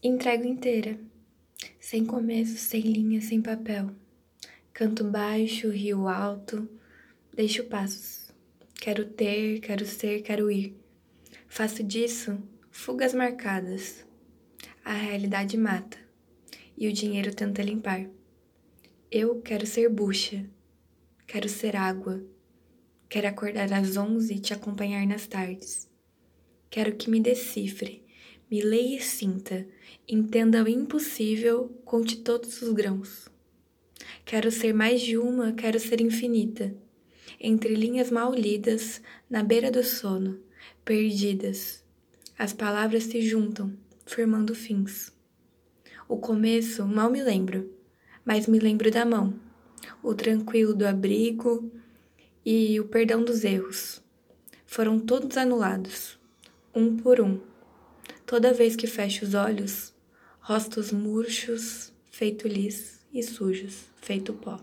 Entrego inteira, sem começo, sem linha, sem papel. Canto baixo, rio alto, deixo passos. Quero ter, quero ser, quero ir. Faço disso fugas marcadas. A realidade mata e o dinheiro tenta limpar. Eu quero ser bucha, quero ser água, quero acordar às onze e te acompanhar nas tardes. Quero que me decifre, me leia e sinta, entenda o impossível, conte todos os grãos. Quero ser mais de uma, quero ser infinita, entre linhas mal lidas, na beira do sono, perdidas. As palavras se juntam, formando fins. O começo mal me lembro, mas me lembro da mão, o tranquilo do abrigo e o perdão dos erros. Foram todos anulados, um por um. Toda vez que fecho os olhos, rostos murchos, feito lis, e sujos, feito pó.